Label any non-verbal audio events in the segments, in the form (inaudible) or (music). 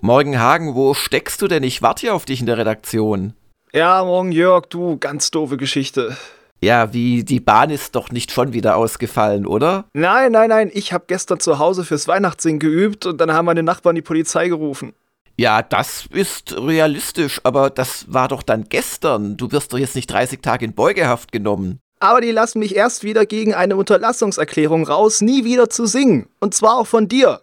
Morgen Hagen, wo steckst du denn? Ich warte hier auf dich in der Redaktion. Ja, morgen Jörg, du, ganz doofe Geschichte. Ja, wie die Bahn ist doch nicht schon wieder ausgefallen, oder? Nein, nein, nein, ich habe gestern zu Hause fürs Weihnachtssingen geübt und dann haben meine Nachbarn die Polizei gerufen. Ja, das ist realistisch, aber das war doch dann gestern. Du wirst doch jetzt nicht 30 Tage in Beugehaft genommen. Aber die lassen mich erst wieder gegen eine Unterlassungserklärung raus, nie wieder zu singen. Und zwar auch von dir.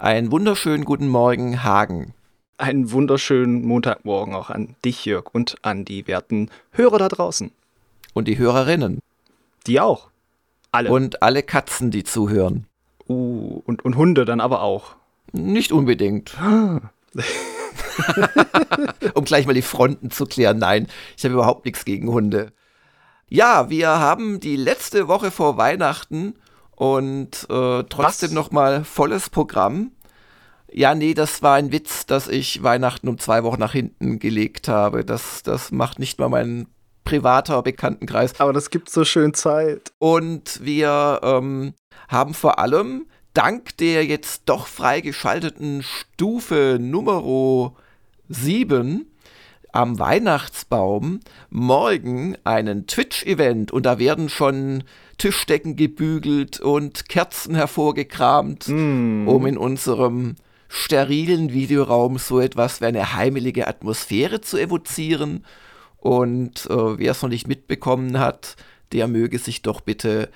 Einen wunderschönen guten Morgen, Hagen. Einen wunderschönen Montagmorgen auch an dich, Jörg, und an die werten Hörer da draußen. Und die Hörerinnen. Die auch. Alle. Und alle Katzen, die zuhören. Uh, und, und Hunde dann aber auch. Nicht unbedingt. (laughs) um gleich mal die Fronten zu klären. Nein, ich habe überhaupt nichts gegen Hunde. Ja, wir haben die letzte Woche vor Weihnachten und äh, trotzdem nochmal volles Programm. Ja, nee, das war ein Witz, dass ich Weihnachten um zwei Wochen nach hinten gelegt habe. Das, das macht nicht mal mein privater Bekanntenkreis. Aber das gibt so schön Zeit. Und wir ähm, haben vor allem dank der jetzt doch freigeschalteten Stufe Nummer 7 am Weihnachtsbaum morgen einen Twitch-Event und da werden schon Tischdecken gebügelt und Kerzen hervorgekramt, mm. um in unserem sterilen Videoraum so etwas wie eine heimelige Atmosphäre zu evozieren. Und äh, wer es noch nicht mitbekommen hat, der möge sich doch bitte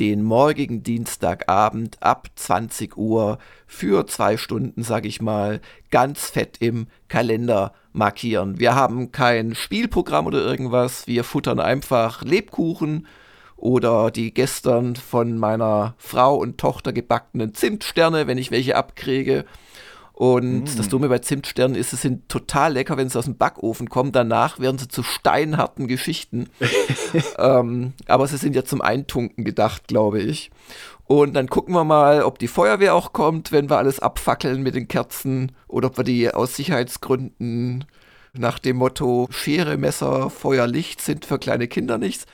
den morgigen Dienstagabend ab 20 Uhr für zwei Stunden, sag ich mal, ganz fett im Kalender markieren. Wir haben kein Spielprogramm oder irgendwas, wir futtern einfach Lebkuchen oder die gestern von meiner Frau und Tochter gebackenen Zimtsterne, wenn ich welche abkriege. Und mm. das Dumme bei Zimtsternen ist, sie sind total lecker, wenn sie aus dem Backofen kommen. Danach werden sie zu steinharten Geschichten. (laughs) ähm, aber sie sind ja zum Eintunken gedacht, glaube ich. Und dann gucken wir mal, ob die Feuerwehr auch kommt, wenn wir alles abfackeln mit den Kerzen oder ob wir die aus Sicherheitsgründen nach dem Motto Schere, Messer, Feuer, Licht sind für kleine Kinder nichts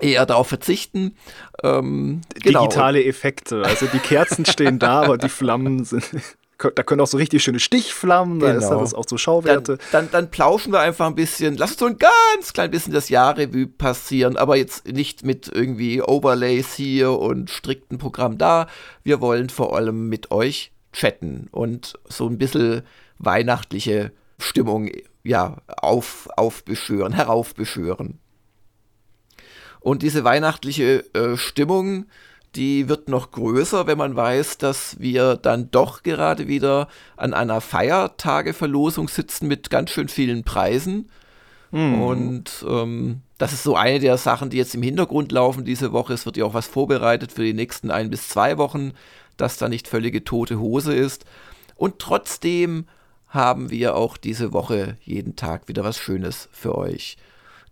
eher darauf verzichten. Ähm, genau. Digitale Effekte, also die Kerzen stehen da, (laughs) aber die Flammen sind. Da können auch so richtig schöne Stichflammen, genau. da ist genau. das auch so Schauwerte. Dann, dann, dann, plauschen wir einfach ein bisschen, lass uns so ein ganz klein bisschen das Jahrrevue passieren, aber jetzt nicht mit irgendwie Overlays hier und strikten Programm da. Wir wollen vor allem mit euch chatten und so ein bisschen weihnachtliche Stimmung ja, auf, aufbeschwören, heraufbeschwören. Und diese weihnachtliche äh, Stimmung, die wird noch größer, wenn man weiß, dass wir dann doch gerade wieder an einer Feiertageverlosung sitzen mit ganz schön vielen Preisen. Mhm. Und ähm, das ist so eine der Sachen, die jetzt im Hintergrund laufen diese Woche. Es wird ja auch was vorbereitet für die nächsten ein bis zwei Wochen, dass da nicht völlige tote Hose ist. Und trotzdem haben wir auch diese Woche jeden Tag wieder was Schönes für euch.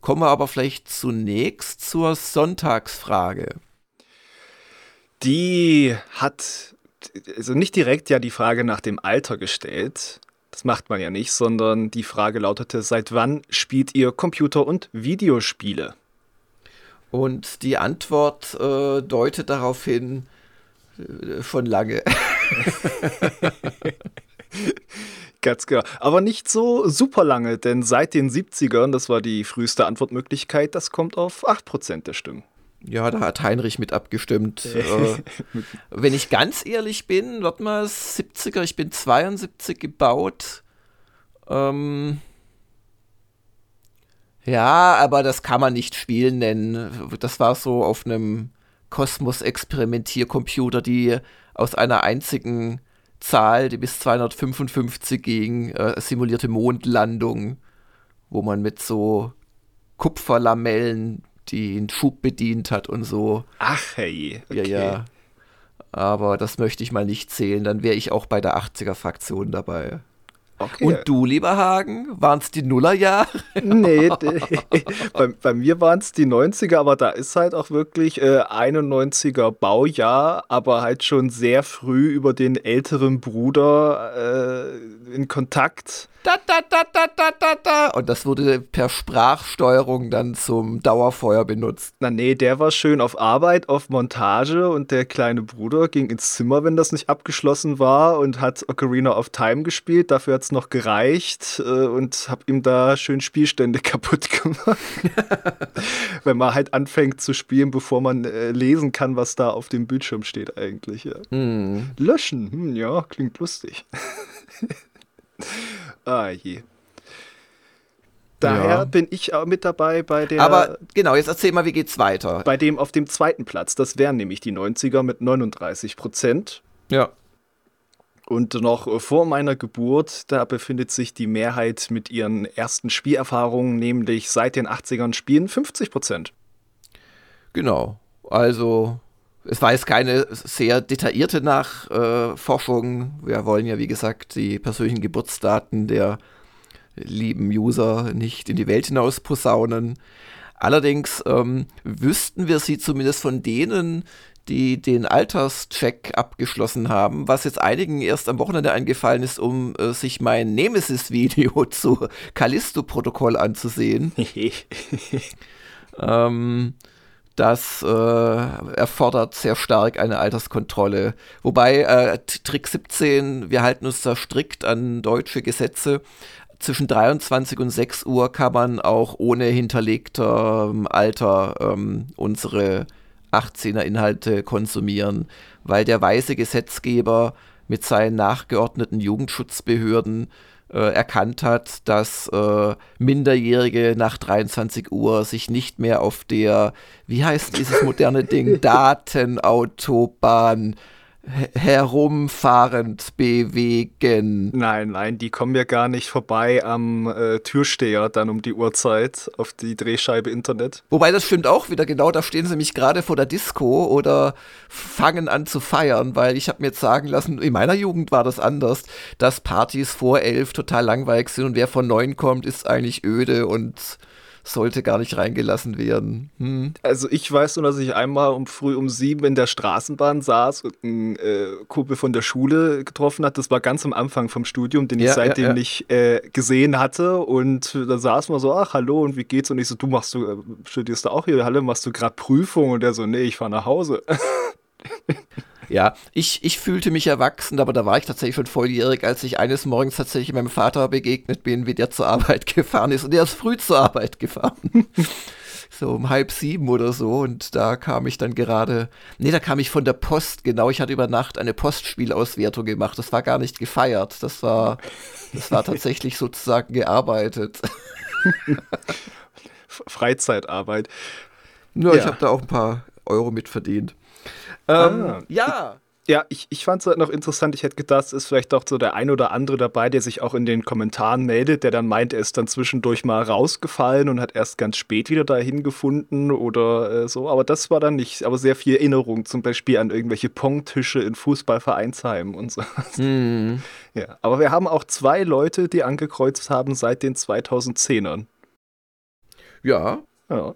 Kommen wir aber vielleicht zunächst zur Sonntagsfrage. Die hat also nicht direkt ja die Frage nach dem Alter gestellt. Das macht man ja nicht, sondern die Frage lautete, seit wann spielt ihr Computer- und Videospiele? Und die Antwort äh, deutet darauf hin, äh, schon lange. (laughs) Ganz genau. Aber nicht so super lange, denn seit den 70ern, das war die früheste Antwortmöglichkeit, das kommt auf 8% der Stimmen. Ja, da hat Heinrich mit abgestimmt. (laughs) äh, wenn ich ganz ehrlich bin, warte mal, 70er, ich bin 72 gebaut. Ähm, ja, aber das kann man nicht Spielen nennen. Das war so auf einem Kosmos-Experimentiercomputer, die aus einer einzigen Zahl, die bis 255 ging, äh, simulierte Mondlandung, wo man mit so Kupferlamellen den Schub bedient hat und so. Ach hey, okay. Ja, ja. Aber das möchte ich mal nicht zählen, dann wäre ich auch bei der 80er-Fraktion dabei. Okay. Und du, lieber Hagen, waren es die Nullerjahre? (laughs) Nee, (laughs) bei, bei, mir waren es die 90er, aber da ist halt auch wirklich äh, 91er Baujahr, aber halt schon sehr früh über den älteren Bruder äh, in Kontakt. Da, da, da, da, da, da, da. Und das wurde per Sprachsteuerung dann zum Dauerfeuer benutzt. Na nee, der war schön auf Arbeit, auf Montage und der kleine Bruder ging ins Zimmer, wenn das nicht abgeschlossen war und hat Ocarina of Time gespielt. Dafür hat es noch gereicht äh, und hab ihm da schön Spielstände (laughs) kaputt gemacht. (laughs) wenn man halt anfängt zu spielen, bevor man äh, lesen kann, was da auf dem Bildschirm steht eigentlich. Ja. Mm. Löschen, hm, ja, klingt lustig. (laughs) Ah je. Daher ja. bin ich auch mit dabei bei der. Aber genau, jetzt erzähl mal, wie geht's weiter? Bei dem auf dem zweiten Platz. Das wären nämlich die 90er mit 39 Prozent. Ja. Und noch vor meiner Geburt, da befindet sich die Mehrheit mit ihren ersten Spielerfahrungen, nämlich seit den 80ern Spielen 50 Prozent. Genau. Also es war jetzt keine sehr detaillierte Nachforschung. Wir wollen ja, wie gesagt, die persönlichen Geburtsdaten der lieben User nicht in die Welt hinaus posaunen. Allerdings ähm, wüssten wir sie zumindest von denen, die den Alterscheck abgeschlossen haben, was jetzt einigen erst am Wochenende eingefallen ist, um äh, sich mein Nemesis-Video (laughs) zu Callisto-Protokoll anzusehen. (laughs) ähm, das äh, erfordert sehr stark eine Alterskontrolle. Wobei äh, Trick 17, wir halten uns da strikt an deutsche Gesetze. Zwischen 23 und 6 Uhr kann man auch ohne hinterlegter ähm, Alter ähm, unsere 18er Inhalte konsumieren, weil der weise Gesetzgeber mit seinen nachgeordneten Jugendschutzbehörden erkannt hat, dass äh, Minderjährige nach 23 Uhr sich nicht mehr auf der, wie heißt dieses moderne Ding, (laughs) Datenautobahn herumfahrend bewegen. Nein, nein, die kommen ja gar nicht vorbei am äh, Türsteher dann um die Uhrzeit auf die Drehscheibe Internet. Wobei das stimmt auch wieder, genau, da stehen sie mich gerade vor der Disco oder fangen an zu feiern, weil ich habe mir jetzt sagen lassen, in meiner Jugend war das anders, dass Partys vor elf total langweilig sind und wer von neun kommt, ist eigentlich öde und sollte gar nicht reingelassen werden. Hm. Also ich weiß nur, dass ich einmal um früh um sieben in der Straßenbahn saß und einen äh, Kumpel von der Schule getroffen hat. Das war ganz am Anfang vom Studium, den ich seitdem ja, ja. nicht äh, gesehen hatte. Und da saßen wir so, ach hallo und wie geht's? Und ich so, du machst du, äh, studierst du auch hier? Hallo, machst du gerade Prüfung? Und der so, nee, ich fahre nach Hause. (laughs) Ja, ich, ich fühlte mich erwachsen, aber da war ich tatsächlich schon volljährig, als ich eines Morgens tatsächlich meinem Vater begegnet bin, wie der zur Arbeit (laughs) gefahren ist. Und der ist früh zur Arbeit gefahren. (laughs) so um halb sieben oder so. Und da kam ich dann gerade, nee, da kam ich von der Post, genau. Ich hatte über Nacht eine Postspielauswertung gemacht. Das war gar nicht gefeiert. Das war, das war tatsächlich (laughs) sozusagen gearbeitet. Freizeitarbeit. Nur, ja. ich habe da auch ein paar Euro mit verdient. Ähm, ah. Ja. Ja, ich, ich fand es halt noch interessant. Ich hätte gedacht, es ist vielleicht auch so der ein oder andere dabei, der sich auch in den Kommentaren meldet, der dann meint, er ist dann zwischendurch mal rausgefallen und hat erst ganz spät wieder dahin gefunden oder äh, so. Aber das war dann nicht, aber sehr viel Erinnerung, zum Beispiel an irgendwelche Pongtische in Fußballvereinsheimen und so. Mm. Ja, aber wir haben auch zwei Leute, die angekreuzt haben seit den 2010ern. Ja. Ja.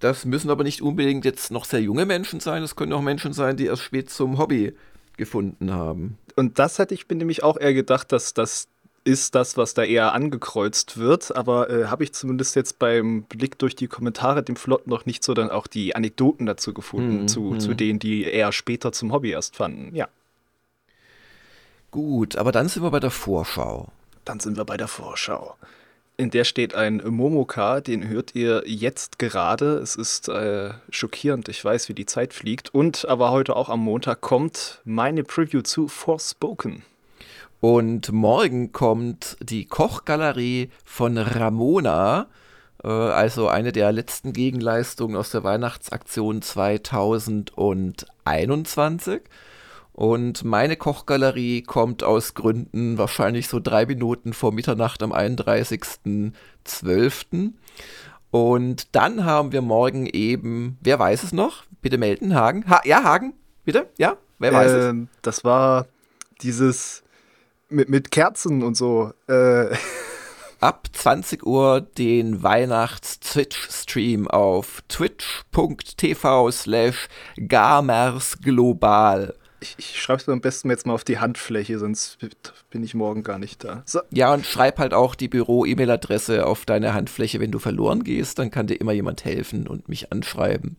Das müssen aber nicht unbedingt jetzt noch sehr junge Menschen sein, es können auch Menschen sein, die erst spät zum Hobby gefunden haben. Und das hätte ich mir nämlich auch eher gedacht, dass das ist das, was da eher angekreuzt wird. Aber äh, habe ich zumindest jetzt beim Blick durch die Kommentare dem Flott noch nicht so dann auch die Anekdoten dazu gefunden, hm, zu, hm. zu denen, die eher später zum Hobby erst fanden. Ja. Gut, aber dann sind wir bei der Vorschau. Dann sind wir bei der Vorschau. In der steht ein Momoka, den hört ihr jetzt gerade. Es ist äh, schockierend, ich weiß, wie die Zeit fliegt. Und aber heute auch am Montag kommt meine Preview zu Forspoken. Und morgen kommt die Kochgalerie von Ramona, äh, also eine der letzten Gegenleistungen aus der Weihnachtsaktion 2021. Und meine Kochgalerie kommt aus Gründen wahrscheinlich so drei Minuten vor Mitternacht am 31.12. Und dann haben wir morgen eben, wer weiß es noch? Bitte melden, Hagen. Ha ja, Hagen, bitte? Ja, wer weiß ähm, es? Das war dieses Mit, mit Kerzen und so. Äh. (laughs) Ab 20 Uhr den Weihnachts-Twitch-Stream auf twitch.tv slash gamersglobal. Ich, ich schreibe es am besten jetzt mal auf die Handfläche, sonst bin ich morgen gar nicht da. So. Ja, und schreib halt auch die Büro-E-Mail-Adresse auf deine Handfläche, wenn du verloren gehst, dann kann dir immer jemand helfen und mich anschreiben.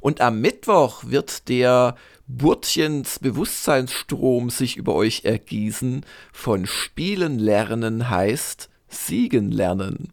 Und am Mittwoch wird der Burtchens Bewusstseinsstrom sich über euch ergießen. Von Spielen lernen heißt Siegen lernen.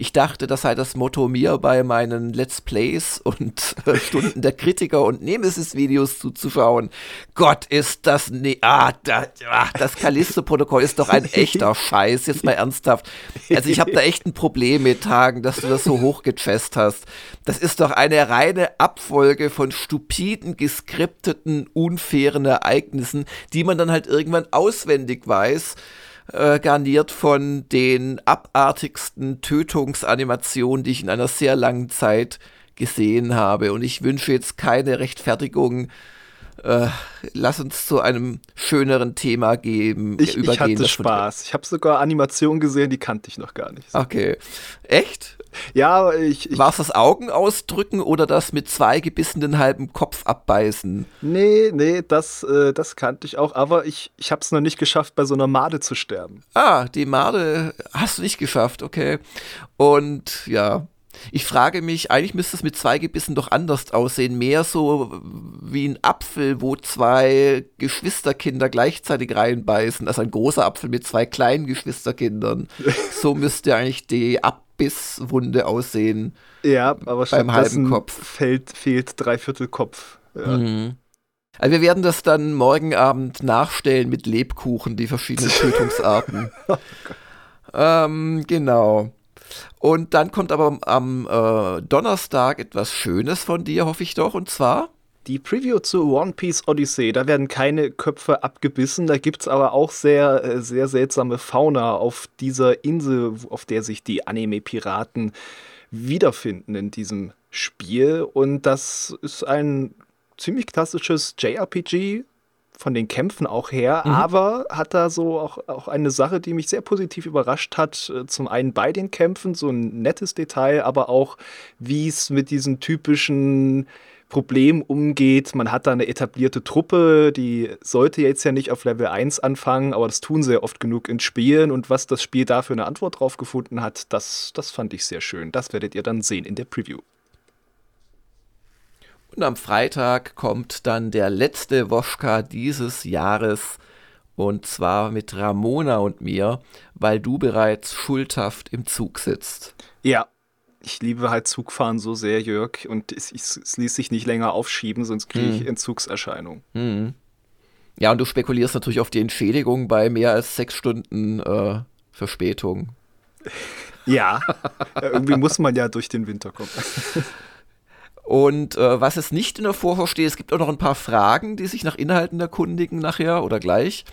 Ich dachte, das sei das Motto mir bei meinen Let's Plays und (laughs) äh, Stunden der Kritiker und Nemesis-Videos zuzuschauen. Gott, ist das ne ah, da, ach, das Callisto-Protokoll ist doch ein (laughs) echter Scheiß, jetzt mal ernsthaft. Also ich habe da echt ein Problem mit Tagen, dass du das so hochgechest hast. Das ist doch eine reine Abfolge von stupiden, geskripteten, unfairen Ereignissen, die man dann halt irgendwann auswendig weiß äh, garniert von den abartigsten Tötungsanimationen, die ich in einer sehr langen Zeit gesehen habe. Und ich wünsche jetzt keine Rechtfertigung. Äh, lass uns zu einem schöneren Thema geben. Ich, übergehen, ich hatte Spaß. Ich habe sogar Animationen gesehen, die kannte ich noch gar nicht. Okay. Echt? Ja, ich. ich War es das Augen ausdrücken oder das mit zwei gebissenen halben Kopf abbeißen? Nee, nee, das, äh, das kannte ich auch, aber ich, ich habe es noch nicht geschafft, bei so einer Made zu sterben. Ah, die Made hast du nicht geschafft, okay. Und ja, ich frage mich, eigentlich müsste es mit zwei Gebissen doch anders aussehen. Mehr so wie ein Apfel, wo zwei Geschwisterkinder gleichzeitig reinbeißen. Also ein großer Apfel mit zwei kleinen Geschwisterkindern. (laughs) so müsste eigentlich die Ab Bisswunde aussehen. Ja, aber beim halben Kopf. Fällt, fehlt dreiviertel Kopf. Ja. Mhm. Also wir werden das dann morgen Abend nachstellen mit Lebkuchen, die verschiedenen (laughs) Tötungsarten. oh ähm, genau. Und dann kommt aber am äh, Donnerstag etwas Schönes von dir, hoffe ich doch, und zwar die Preview zu One Piece Odyssey, da werden keine Köpfe abgebissen, da gibt es aber auch sehr, äh, sehr seltsame Fauna auf dieser Insel, auf der sich die Anime-Piraten wiederfinden in diesem Spiel. Und das ist ein ziemlich klassisches JRPG, von den Kämpfen auch her, mhm. aber hat da so auch, auch eine Sache, die mich sehr positiv überrascht hat. Äh, zum einen bei den Kämpfen, so ein nettes Detail, aber auch wie es mit diesen typischen Problem umgeht. Man hat da eine etablierte Truppe, die sollte jetzt ja nicht auf Level 1 anfangen, aber das tun sie ja oft genug in Spielen. Und was das Spiel dafür eine Antwort drauf gefunden hat, das, das fand ich sehr schön. Das werdet ihr dann sehen in der Preview. Und am Freitag kommt dann der letzte Woschka dieses Jahres. Und zwar mit Ramona und mir, weil du bereits schuldhaft im Zug sitzt. Ja, ich liebe halt Zugfahren so sehr, Jörg, und es, es ließ sich nicht länger aufschieben, sonst kriege ich hm. Entzugserscheinungen. Hm. Ja, und du spekulierst natürlich auf die Entschädigung bei mehr als sechs Stunden äh, Verspätung. (laughs) Ja, irgendwie muss man ja durch den Winter kommen. (laughs) Und äh, was es nicht in der Vorschau steht, es gibt auch noch ein paar Fragen, die sich nach Inhalten erkundigen nachher oder gleich.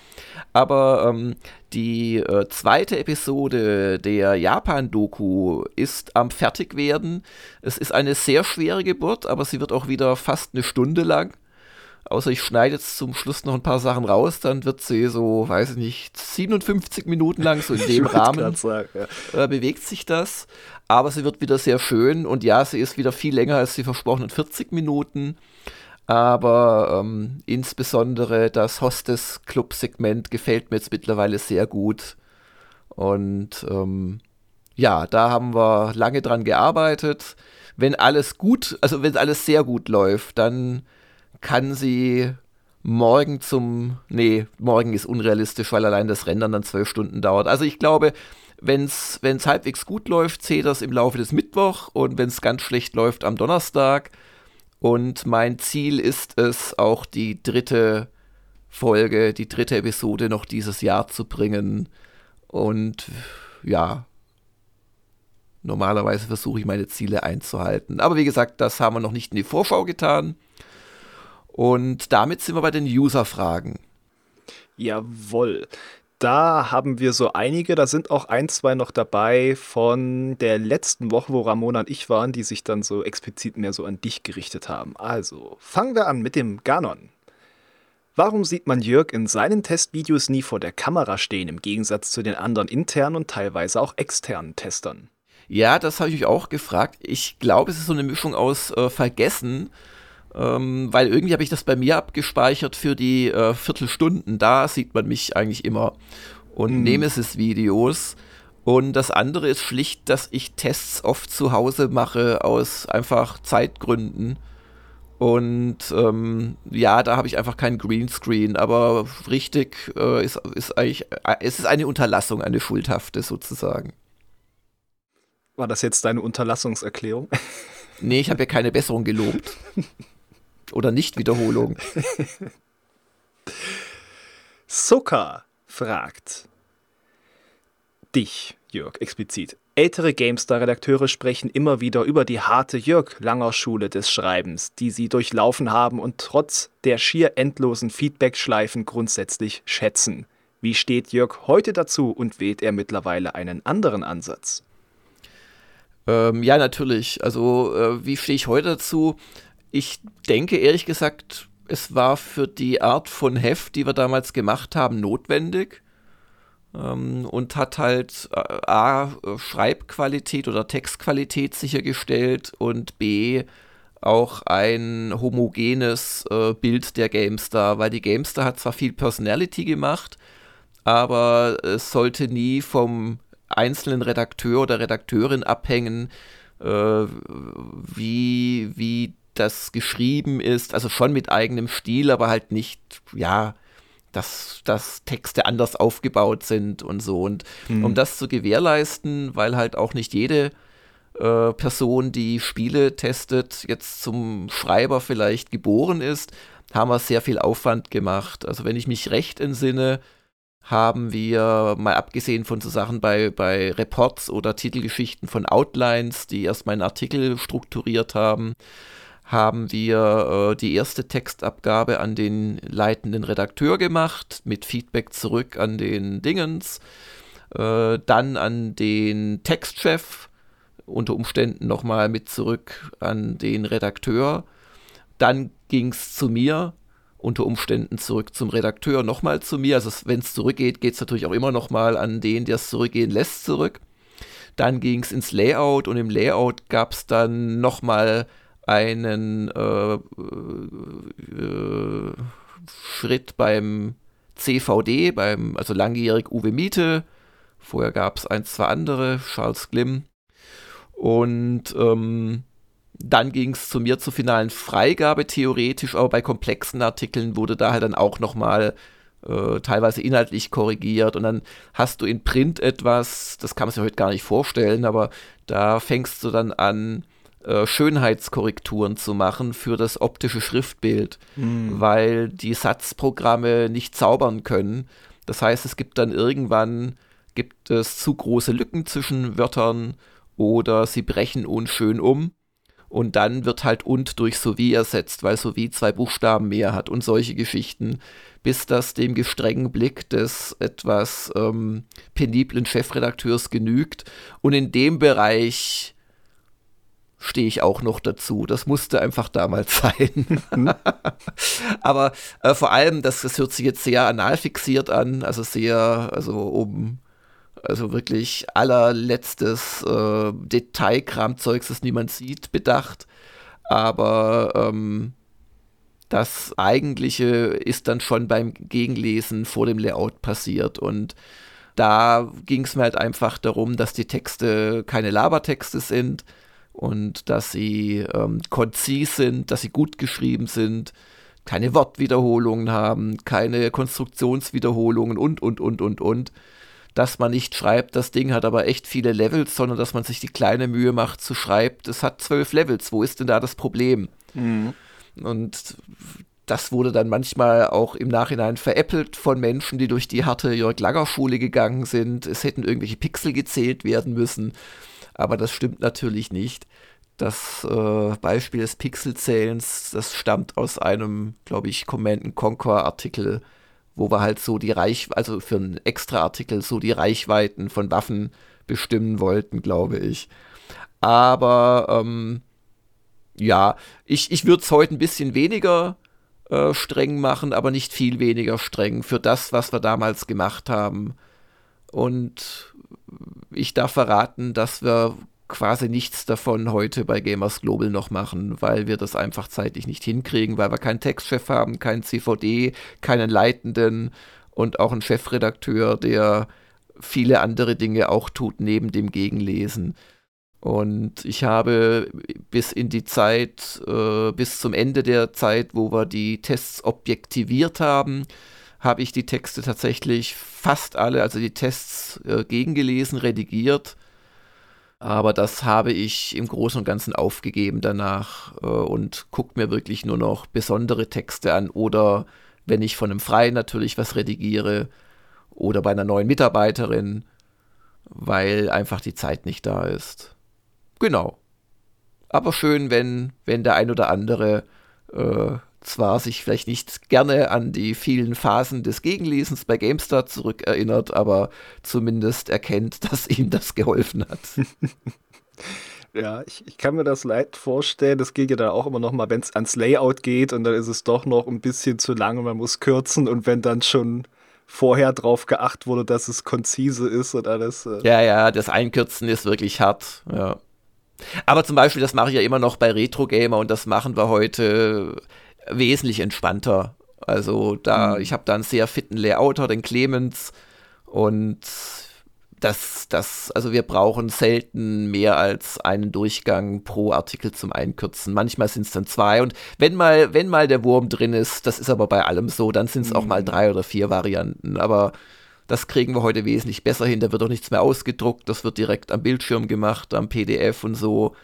Aber ähm, die äh, zweite Episode der Japan-Doku ist am Fertigwerden. Es ist eine sehr schwere Geburt, aber sie wird auch wieder fast eine Stunde lang. Außer ich schneide jetzt zum Schluss noch ein paar Sachen raus, dann wird sie so, weiß ich nicht, 57 Minuten lang, so in (laughs) dem Rahmen sagen, ja. äh, bewegt sich das. Aber sie wird wieder sehr schön und ja, sie ist wieder viel länger als die versprochenen 40 Minuten. Aber ähm, insbesondere das Hostess-Club-Segment gefällt mir jetzt mittlerweile sehr gut. Und ähm, ja, da haben wir lange dran gearbeitet. Wenn alles gut, also wenn alles sehr gut läuft, dann kann sie morgen zum, nee, morgen ist unrealistisch, weil allein das Rendern dann zwölf Stunden dauert. Also ich glaube, wenn es halbwegs gut läuft, zählt das im Laufe des Mittwoch und wenn es ganz schlecht läuft, am Donnerstag. Und mein Ziel ist es, auch die dritte Folge, die dritte Episode noch dieses Jahr zu bringen. Und ja, normalerweise versuche ich meine Ziele einzuhalten. Aber wie gesagt, das haben wir noch nicht in die Vorschau getan. Und damit sind wir bei den User-Fragen. Jawohl. Da haben wir so einige, da sind auch ein, zwei noch dabei von der letzten Woche, wo Ramona und ich waren, die sich dann so explizit mehr so an dich gerichtet haben. Also, fangen wir an mit dem Ganon. Warum sieht man Jörg in seinen Testvideos nie vor der Kamera stehen, im Gegensatz zu den anderen internen und teilweise auch externen Testern? Ja, das habe ich mich auch gefragt. Ich glaube, es ist so eine Mischung aus äh, Vergessen, ähm, weil irgendwie habe ich das bei mir abgespeichert für die äh, Viertelstunden. Da sieht man mich eigentlich immer. Und mhm. Nemesis-Videos. Und das andere ist schlicht, dass ich Tests oft zu Hause mache aus einfach Zeitgründen. Und ähm, ja, da habe ich einfach keinen Greenscreen, aber richtig äh, ist, ist eigentlich, äh, es ist eine Unterlassung, eine schuldhafte sozusagen. War das jetzt deine Unterlassungserklärung? Nee, ich habe ja keine Besserung gelobt. (laughs) Oder Nicht-Wiederholung. Soka fragt dich, Jörg, explizit. Ältere GameStar-Redakteure sprechen immer wieder über die harte Jörg-Langer-Schule des Schreibens, die sie durchlaufen haben und trotz der schier endlosen Feedback-Schleifen grundsätzlich schätzen. Wie steht Jörg heute dazu und wählt er mittlerweile einen anderen Ansatz? Ähm, ja, natürlich. Also, äh, wie stehe ich heute dazu? Ich denke ehrlich gesagt, es war für die Art von Heft, die wir damals gemacht haben, notwendig ähm, und hat halt äh, A, Schreibqualität oder Textqualität sichergestellt und B, auch ein homogenes äh, Bild der GameStar, weil die GameStar hat zwar viel Personality gemacht, aber es sollte nie vom einzelnen Redakteur oder Redakteurin abhängen, äh, wie, wie das geschrieben ist, also schon mit eigenem Stil, aber halt nicht, ja, dass, dass Texte anders aufgebaut sind und so. Und mhm. um das zu gewährleisten, weil halt auch nicht jede äh, Person, die Spiele testet, jetzt zum Schreiber vielleicht geboren ist, haben wir sehr viel Aufwand gemacht. Also wenn ich mich recht entsinne, haben wir, mal abgesehen von so Sachen bei, bei Reports oder Titelgeschichten von Outlines, die erstmal einen Artikel strukturiert haben, haben wir äh, die erste Textabgabe an den leitenden Redakteur gemacht, mit Feedback zurück an den Dingens, äh, dann an den Textchef, unter Umständen nochmal mit zurück an den Redakteur. Dann ging es zu mir, unter Umständen zurück zum Redakteur, nochmal zu mir. Also wenn es zurückgeht, geht es natürlich auch immer nochmal an den, der es zurückgehen lässt, zurück. Dann ging es ins Layout und im Layout gab es dann nochmal einen äh, äh, Schritt beim CVD, beim, also langjährig Uwe Miete. Vorher gab es ein, zwei andere, Charles Glimm. Und ähm, dann ging es zu mir zur finalen Freigabe, theoretisch, aber bei komplexen Artikeln wurde da halt dann auch nochmal äh, teilweise inhaltlich korrigiert. Und dann hast du in Print etwas, das kann man sich heute gar nicht vorstellen, aber da fängst du dann an, äh, Schönheitskorrekturen zu machen für das optische Schriftbild, mhm. weil die Satzprogramme nicht zaubern können. Das heißt, es gibt dann irgendwann gibt es zu große Lücken zwischen Wörtern oder sie brechen unschön um. Und dann wird halt und durch sowie ersetzt, weil sowie zwei Buchstaben mehr hat und solche Geschichten, bis das dem gestrengen Blick des etwas ähm, peniblen Chefredakteurs genügt. Und in dem Bereich stehe ich auch noch dazu. Das musste einfach damals (laughs) sein. Mhm. Aber äh, vor allem, das, das hört sich jetzt sehr anal fixiert an, also sehr, also um, also wirklich allerletztes äh, Detailkramzeugs, das niemand sieht, bedacht. Aber ähm, das Eigentliche ist dann schon beim Gegenlesen vor dem Layout passiert und da ging es mir halt einfach darum, dass die Texte keine Labertexte sind, und dass sie ähm, konzis sind, dass sie gut geschrieben sind, keine Wortwiederholungen haben, keine Konstruktionswiederholungen und, und, und, und, und. Dass man nicht schreibt, das Ding hat aber echt viele Levels, sondern dass man sich die kleine Mühe macht zu schreiben, es hat zwölf Levels, wo ist denn da das Problem? Mhm. Und das wurde dann manchmal auch im Nachhinein veräppelt von Menschen, die durch die harte Jörg-Langer-Schule gegangen sind. Es hätten irgendwelche Pixel gezählt werden müssen. Aber das stimmt natürlich nicht. Das äh, Beispiel des Pixelzählens, das stammt aus einem, glaube ich, Command Conquer Artikel, wo wir halt so die Reich, also für einen extra Artikel so die Reichweiten von Waffen bestimmen wollten, glaube ich. Aber ähm, ja, ich, ich würde es heute ein bisschen weniger äh, streng machen, aber nicht viel weniger streng für das, was wir damals gemacht haben. Und ich darf verraten, dass wir quasi nichts davon heute bei Gamers Global noch machen, weil wir das einfach zeitlich nicht hinkriegen, weil wir keinen Textchef haben, keinen CVD, keinen Leitenden und auch einen Chefredakteur, der viele andere Dinge auch tut neben dem Gegenlesen. Und ich habe bis in die Zeit, äh, bis zum Ende der Zeit, wo wir die Tests objektiviert haben, habe ich die Texte tatsächlich fast alle, also die Tests äh, gegengelesen, redigiert. Aber das habe ich im Großen und Ganzen aufgegeben danach äh, und gucke mir wirklich nur noch besondere Texte an oder wenn ich von einem Freien natürlich was redigiere oder bei einer neuen Mitarbeiterin, weil einfach die Zeit nicht da ist. Genau. Aber schön, wenn, wenn der ein oder andere äh, zwar sich vielleicht nicht gerne an die vielen Phasen des Gegenlesens bei GameStar zurückerinnert, aber zumindest erkennt, (laughs) dass ihm das geholfen hat. (laughs) Ja, ich, ich kann mir das leid vorstellen. Das geht ja dann auch immer noch mal, wenn es ans Layout geht und dann ist es doch noch ein bisschen zu lang und man muss kürzen und wenn dann schon vorher drauf geachtet wurde, dass es konzise ist und alles. Äh ja, ja, das Einkürzen ist wirklich hart, ja. Aber zum Beispiel, das mache ich ja immer noch bei Retro Gamer und das machen wir heute wesentlich entspannter. Also da, mhm. ich habe da einen sehr fitten Layouter, den Clemens, und das, das, also wir brauchen selten mehr als einen Durchgang pro Artikel zum Einkürzen. Manchmal sind es dann zwei und wenn mal, wenn mal der Wurm drin ist, das ist aber bei allem so, dann sind es mhm. auch mal mhm. drei oder vier Varianten. Aber das kriegen wir heute wesentlich besser hin. Da wird auch nichts mehr ausgedruckt, das wird direkt am Bildschirm gemacht, am PDF und so.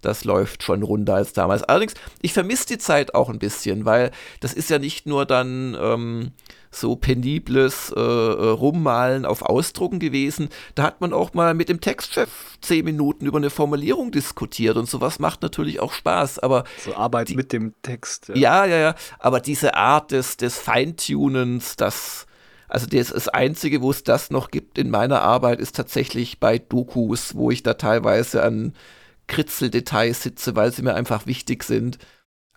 Das läuft schon runder als damals. Allerdings, ich vermisse die Zeit auch ein bisschen, weil das ist ja nicht nur dann ähm, so penibles äh, äh, Rummalen auf Ausdrucken gewesen. Da hat man auch mal mit dem Textchef zehn Minuten über eine Formulierung diskutiert und sowas macht natürlich auch Spaß. Aber so Arbeit die, mit dem Text. Ja. ja, ja, ja. Aber diese Art des, des Feintunens, das also das, das Einzige, wo es das noch gibt in meiner Arbeit, ist tatsächlich bei Dokus, wo ich da teilweise an Kritzeldetails sitze, weil sie mir einfach wichtig sind.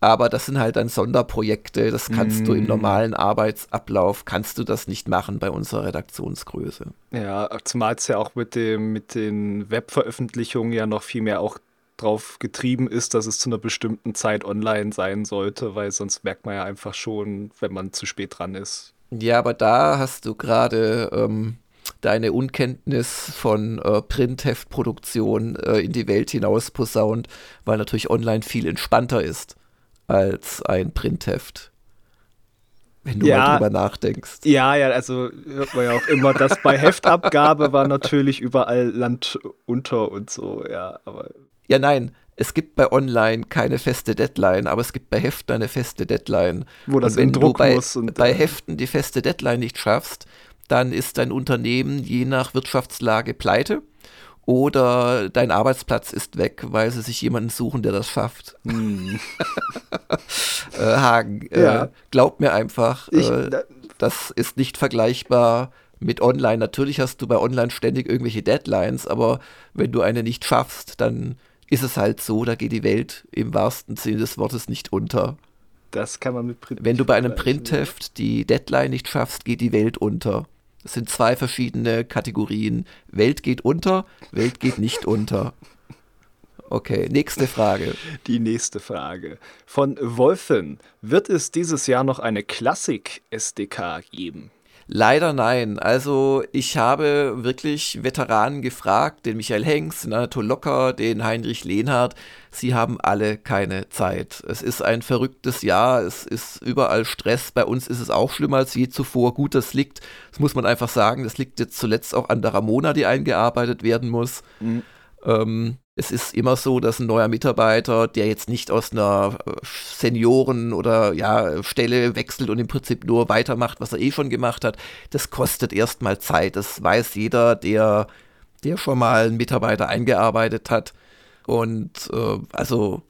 Aber das sind halt dann Sonderprojekte, das kannst mm. du im mm. normalen Arbeitsablauf, kannst du das nicht machen bei unserer Redaktionsgröße. Ja, zumal es ja auch mit, dem, mit den Webveröffentlichungen ja noch viel mehr auch drauf getrieben ist, dass es zu einer bestimmten Zeit online sein sollte, weil sonst merkt man ja einfach schon, wenn man zu spät dran ist. Ja, aber da hast du gerade ähm, deine Unkenntnis von äh, Printheftproduktion äh, in die Welt hinaus posaunt, weil natürlich online viel entspannter ist als ein Printheft. Wenn du ja, mal drüber nachdenkst. Ja, ja, also hört man ja auch immer, dass bei Heftabgabe war natürlich überall Land unter und so, ja, aber. Ja, nein, es gibt bei Online keine feste Deadline, aber es gibt bei Heften eine feste Deadline. Wo das und wenn du bei, bei äh, Heften die feste Deadline nicht schaffst, dann ist dein Unternehmen je nach Wirtschaftslage pleite oder dein Arbeitsplatz ist weg, weil sie sich jemanden suchen, der das schafft. Hm. (laughs) äh, Hagen, äh, ja. äh, glaub mir einfach, ich, äh, das ist nicht vergleichbar mit Online. Natürlich hast du bei Online ständig irgendwelche Deadlines, aber wenn du eine nicht schaffst, dann ist es halt so, da geht die Welt im wahrsten Sinne des Wortes nicht unter. Das kann man mit Print Wenn du bei einem Printheft die Deadline nicht schaffst, geht die Welt unter. Das sind zwei verschiedene Kategorien. Welt geht unter, Welt geht nicht unter. Okay, nächste Frage. Die nächste Frage. Von Wolfen. Wird es dieses Jahr noch eine Klassik-SDK geben? Leider nein. Also ich habe wirklich Veteranen gefragt, den Michael Hengst, den Anatol Locker, den Heinrich Lehnhardt. Sie haben alle keine Zeit. Es ist ein verrücktes Jahr, es ist überall Stress. Bei uns ist es auch schlimmer als je zuvor. Gut, das liegt, das muss man einfach sagen, das liegt jetzt zuletzt auch an der Ramona, die eingearbeitet werden muss. Mhm. Ähm, es ist immer so, dass ein neuer Mitarbeiter, der jetzt nicht aus einer äh, Senioren- oder ja, Stelle wechselt und im Prinzip nur weitermacht, was er eh schon gemacht hat, das kostet erstmal Zeit. Das weiß jeder, der, der schon mal einen Mitarbeiter eingearbeitet hat. Und äh, also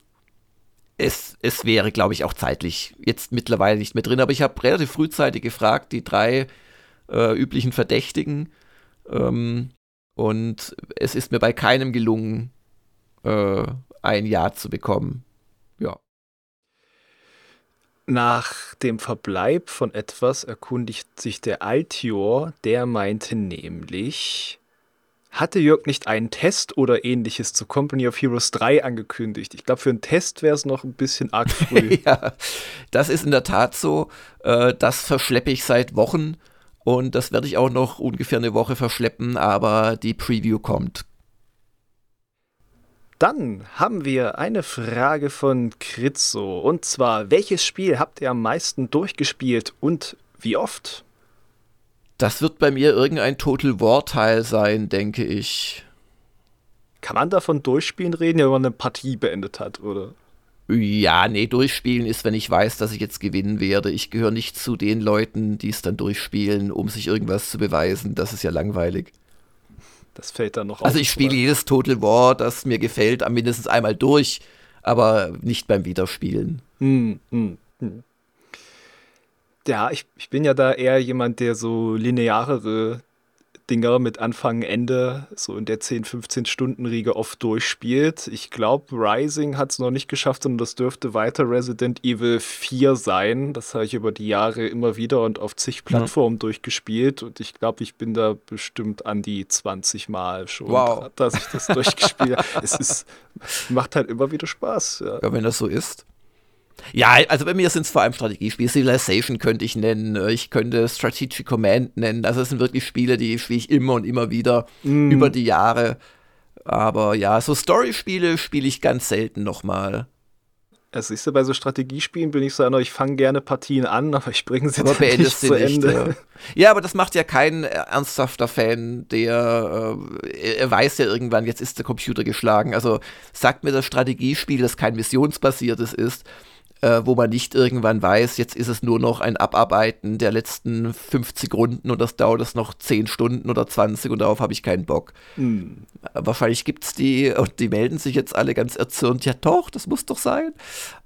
es, es wäre, glaube ich, auch zeitlich jetzt mittlerweile nicht mehr drin. Aber ich habe relativ frühzeitig gefragt, die drei äh, üblichen Verdächtigen. Ähm, und es ist mir bei keinem gelungen, äh, ein Ja zu bekommen. Ja. Nach dem Verbleib von etwas erkundigt sich der Altior, der meinte nämlich, hatte Jörg nicht einen Test oder ähnliches zu Company of Heroes 3 angekündigt? Ich glaube, für einen Test wäre es noch ein bisschen arg (laughs) früh. ja, das ist in der Tat so. Äh, das verschleppe ich seit Wochen und das werde ich auch noch ungefähr eine Woche verschleppen, aber die Preview kommt. Dann haben wir eine Frage von Kritzo. Und zwar, welches Spiel habt ihr am meisten durchgespielt und wie oft? Das wird bei mir irgendein Total War-Teil sein, denke ich. Kann man davon durchspielen reden, wenn man eine Partie beendet hat, oder? Ja, nee, durchspielen ist, wenn ich weiß, dass ich jetzt gewinnen werde. Ich gehöre nicht zu den Leuten, die es dann durchspielen, um sich irgendwas zu beweisen. Das ist ja langweilig. Das fällt dann noch auf. Also ich spiele jedes Total War, das mir gefällt, am mindestens einmal durch, aber nicht beim Wiederspielen. Hm, hm, hm. Ja, ich, ich bin ja da eher jemand, der so linearere Dinger mit Anfang, Ende, so in der 10, 15 Stunden Riege oft durchspielt. Ich glaube, Rising hat es noch nicht geschafft und das dürfte weiter Resident Evil 4 sein. Das habe ich über die Jahre immer wieder und auf zig Plattformen ja. durchgespielt und ich glaube, ich bin da bestimmt an die 20 Mal schon, wow. dass ich das durchgespielt (laughs) habe. es ist, macht halt immer wieder Spaß. Ja, ja wenn das so ist. Ja, also bei mir sind es vor allem Strategiespiele. Civilization könnte ich nennen, äh, ich könnte Strategic Command nennen. Also es sind wirklich Spiele, die spiele ich immer und immer wieder mm. über die Jahre. Aber ja, so Story-Spiele spiele ich ganz selten nochmal. Es ist ja bei so Strategiespielen bin ich so einer, ich fange gerne Partien an, aber ich bringe sie aber nicht zu nicht, Ende. Ja. ja. aber das macht ja kein ernsthafter Fan, der äh, er weiß ja irgendwann, jetzt ist der Computer geschlagen. Also sagt mir das Strategiespiel, das kein missionsbasiertes ist, äh, wo man nicht irgendwann weiß, jetzt ist es nur noch ein Abarbeiten der letzten 50 Runden und das dauert es noch 10 Stunden oder 20 und darauf habe ich keinen Bock. Mhm. Wahrscheinlich gibt es die und die melden sich jetzt alle ganz erzürnt, ja doch, das muss doch sein.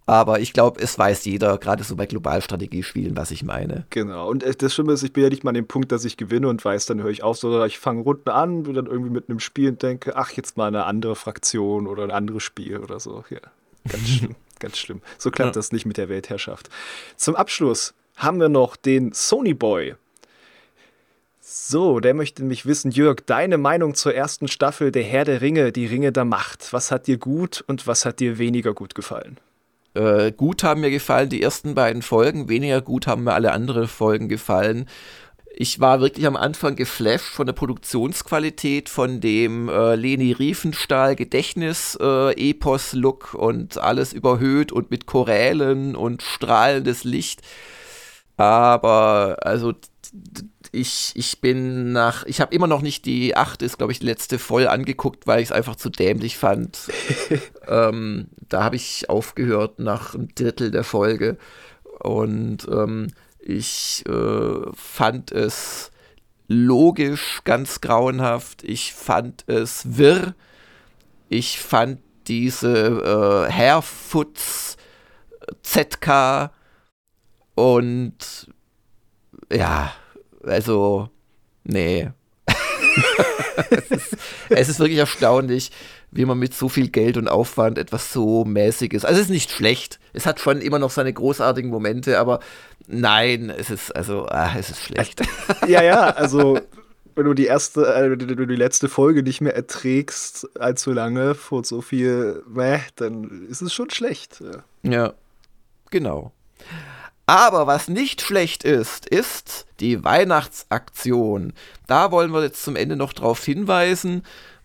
Aber ich glaube, es weiß jeder, gerade so bei Globalstrategiespielen, was ich meine. Genau. Und das Schlimme ist, ich bin ja nicht mal an dem Punkt, dass ich gewinne und weiß, dann höre ich auf, sondern ich fange Runden an, bin dann irgendwie mit einem Spiel und denke, ach, jetzt mal eine andere Fraktion oder ein anderes Spiel oder so. Ja, ganz (laughs) schön. Ganz schlimm. So klappt ja. das nicht mit der Weltherrschaft. Zum Abschluss haben wir noch den Sony Boy. So, der möchte nämlich wissen, Jörg, deine Meinung zur ersten Staffel der Herr der Ringe, die Ringe der Macht. Was hat dir gut und was hat dir weniger gut gefallen? Äh, gut haben mir gefallen die ersten beiden Folgen, weniger gut haben mir alle anderen Folgen gefallen ich war wirklich am Anfang geflasht von der Produktionsqualität, von dem äh, Leni Riefenstahl Gedächtnis-Epos-Look äh, und alles überhöht und mit Chorälen und strahlendes Licht. Aber also ich, ich bin nach, ich habe immer noch nicht die achte, ist glaube ich die letzte voll angeguckt, weil ich es einfach zu dämlich fand. (laughs) ähm, da habe ich aufgehört nach einem Drittel der Folge. Und ähm, ich äh, fand es logisch ganz grauenhaft. Ich fand es wirr. Ich fand diese äh, Hairfoots ZK und ja, also, nee. (laughs) es, ist, es ist wirklich erstaunlich, wie man mit so viel Geld und Aufwand etwas so mäßiges. Also es ist nicht schlecht. Es hat schon immer noch seine großartigen Momente, aber nein, es ist also, ah, es ist schlecht. (laughs) ja, ja, also wenn du die erste, äh, wenn du die letzte Folge nicht mehr erträgst allzu lange vor so viel, meh, dann ist es schon schlecht. Ja, ja genau. Aber was nicht schlecht ist, ist die Weihnachtsaktion. Da wollen wir jetzt zum Ende noch darauf hinweisen.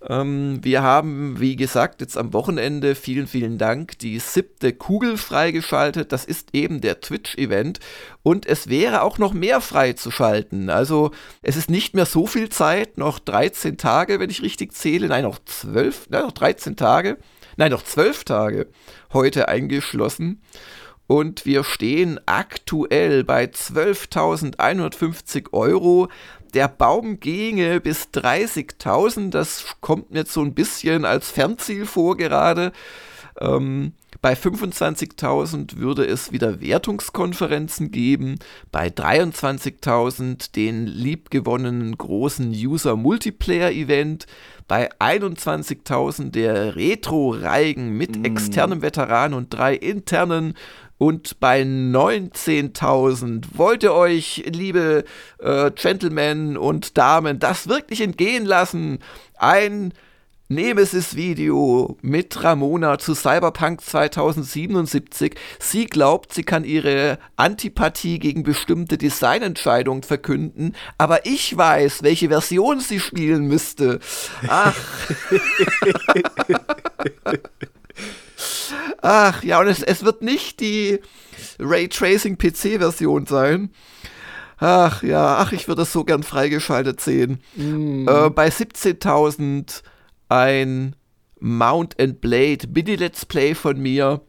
Ähm, wir haben, wie gesagt, jetzt am Wochenende, vielen, vielen Dank, die siebte Kugel freigeschaltet. Das ist eben der Twitch-Event. Und es wäre auch noch mehr freizuschalten. Also es ist nicht mehr so viel Zeit, noch 13 Tage, wenn ich richtig zähle. Nein, noch 12, nein, noch 13 Tage. Nein, noch 12 Tage heute eingeschlossen. Und wir stehen aktuell bei 12.150 Euro der Baum ginge bis 30.000. Das kommt mir so ein bisschen als Fernziel vor gerade. Ähm, bei 25.000 würde es wieder Wertungskonferenzen geben. Bei 23.000 den liebgewonnenen großen User-Multiplayer-Event. Bei 21.000 der Retro-Reigen mit mm. externem Veteran und drei internen Und bei 19.000 wollt ihr euch, liebe äh, Gentlemen und Damen, das wirklich entgehen lassen. Ein Nemesis-Video mit Ramona zu Cyberpunk 2077. Sie glaubt, sie kann ihre Antipathie gegen bestimmte Designentscheidungen verkünden, aber ich weiß, welche Version sie spielen müsste. Ach. (laughs) Ach ja, und es, es wird nicht die Raytracing PC-Version sein. Ach ja, ach, ich würde das so gern freigeschaltet sehen. Mm. Äh, bei 17.000 ein Mount and Blade Mini-Let's Play von mir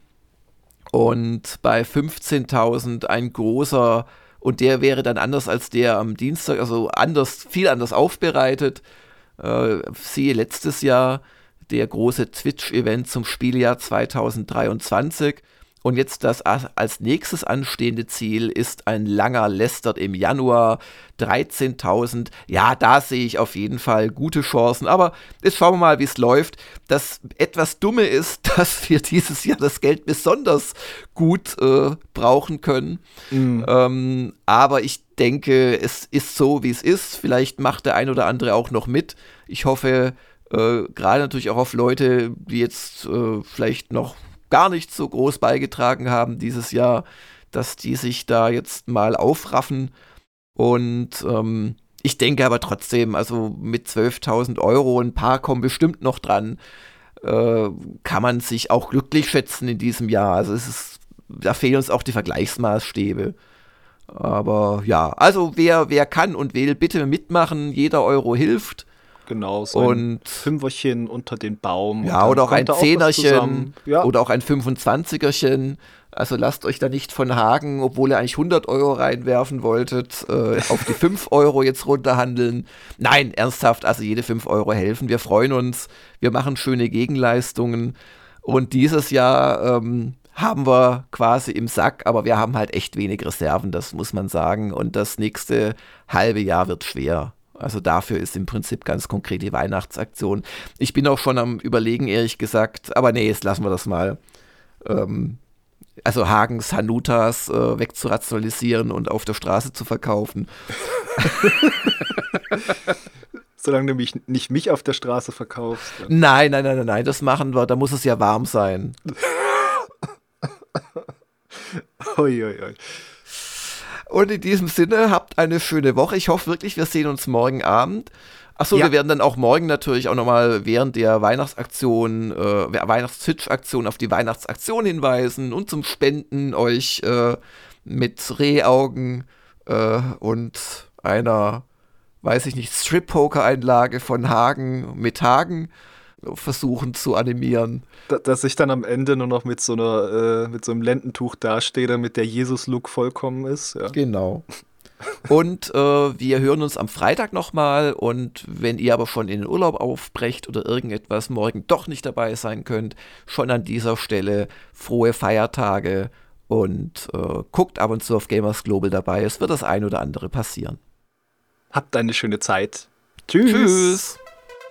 und bei 15.000 ein großer und der wäre dann anders als der am Dienstag, also anders, viel anders aufbereitet. Äh, siehe letztes Jahr der große Twitch-Event zum Spieljahr 2023. Und jetzt das als nächstes anstehende Ziel ist ein langer Lästert im Januar. 13.000. Ja, da sehe ich auf jeden Fall gute Chancen. Aber jetzt schauen wir mal, wie es läuft. Das etwas Dumme ist, (laughs) dass wir dieses Jahr das Geld besonders gut äh, brauchen können. Mhm. Ähm, aber ich denke, es ist so, wie es ist. Vielleicht macht der ein oder andere auch noch mit. Ich hoffe, äh, gerade natürlich auch auf Leute, die jetzt äh, vielleicht noch gar nicht so groß beigetragen haben dieses Jahr, dass die sich da jetzt mal aufraffen. Und ähm, ich denke aber trotzdem, also mit 12.000 Euro, ein paar kommen bestimmt noch dran, äh, kann man sich auch glücklich schätzen in diesem Jahr. Also es ist, da fehlen uns auch die Vergleichsmaßstäbe. Aber ja, also wer, wer kann und will, bitte mitmachen. Jeder Euro hilft. Genau, so und, ein Fünferchen unter den Baum. Ja, oder auch ein Zehnerchen ja. oder auch ein 25erchen. Also lasst euch da nicht von Hagen, obwohl ihr eigentlich 100 Euro reinwerfen wolltet, äh, auf die (laughs) 5 Euro jetzt runterhandeln. Nein, ernsthaft, also jede 5 Euro helfen. Wir freuen uns, wir machen schöne Gegenleistungen. Und dieses Jahr ähm, haben wir quasi im Sack, aber wir haben halt echt wenig Reserven, das muss man sagen. Und das nächste halbe Jahr wird schwer. Also dafür ist im Prinzip ganz konkret die Weihnachtsaktion. Ich bin auch schon am Überlegen, ehrlich gesagt, aber nee, jetzt lassen wir das mal. Ähm, also Hagens Hanutas äh, wegzurationalisieren und auf der Straße zu verkaufen. (laughs) Solange du mich nicht mich auf der Straße verkaufst. Nein, nein, nein, nein, nein, das machen wir. Da muss es ja warm sein. (laughs) Ui, ui, ui. Und in diesem Sinne, habt eine schöne Woche. Ich hoffe wirklich, wir sehen uns morgen Abend. Achso, ja. wir werden dann auch morgen natürlich auch nochmal während der Weihnachtsaktion, äh, Weihnachts-Twitch-Aktion auf die Weihnachtsaktion hinweisen und zum Spenden euch äh, mit Rehaugen äh, und einer, weiß ich nicht, Strip-Poker-Einlage von Hagen mit Hagen versuchen zu animieren. dass ich dann am Ende nur noch mit so einer, äh, mit so einem Lendentuch dastehe, damit der Jesus-Look vollkommen ist. Ja. Genau. Und äh, wir hören uns am Freitag nochmal. Und wenn ihr aber schon in den Urlaub aufbrecht oder irgendetwas morgen doch nicht dabei sein könnt, schon an dieser Stelle frohe Feiertage und äh, guckt ab und zu auf Gamers Global dabei. Es wird das ein oder andere passieren. Habt eine schöne Zeit. Tschüss. Tschüss.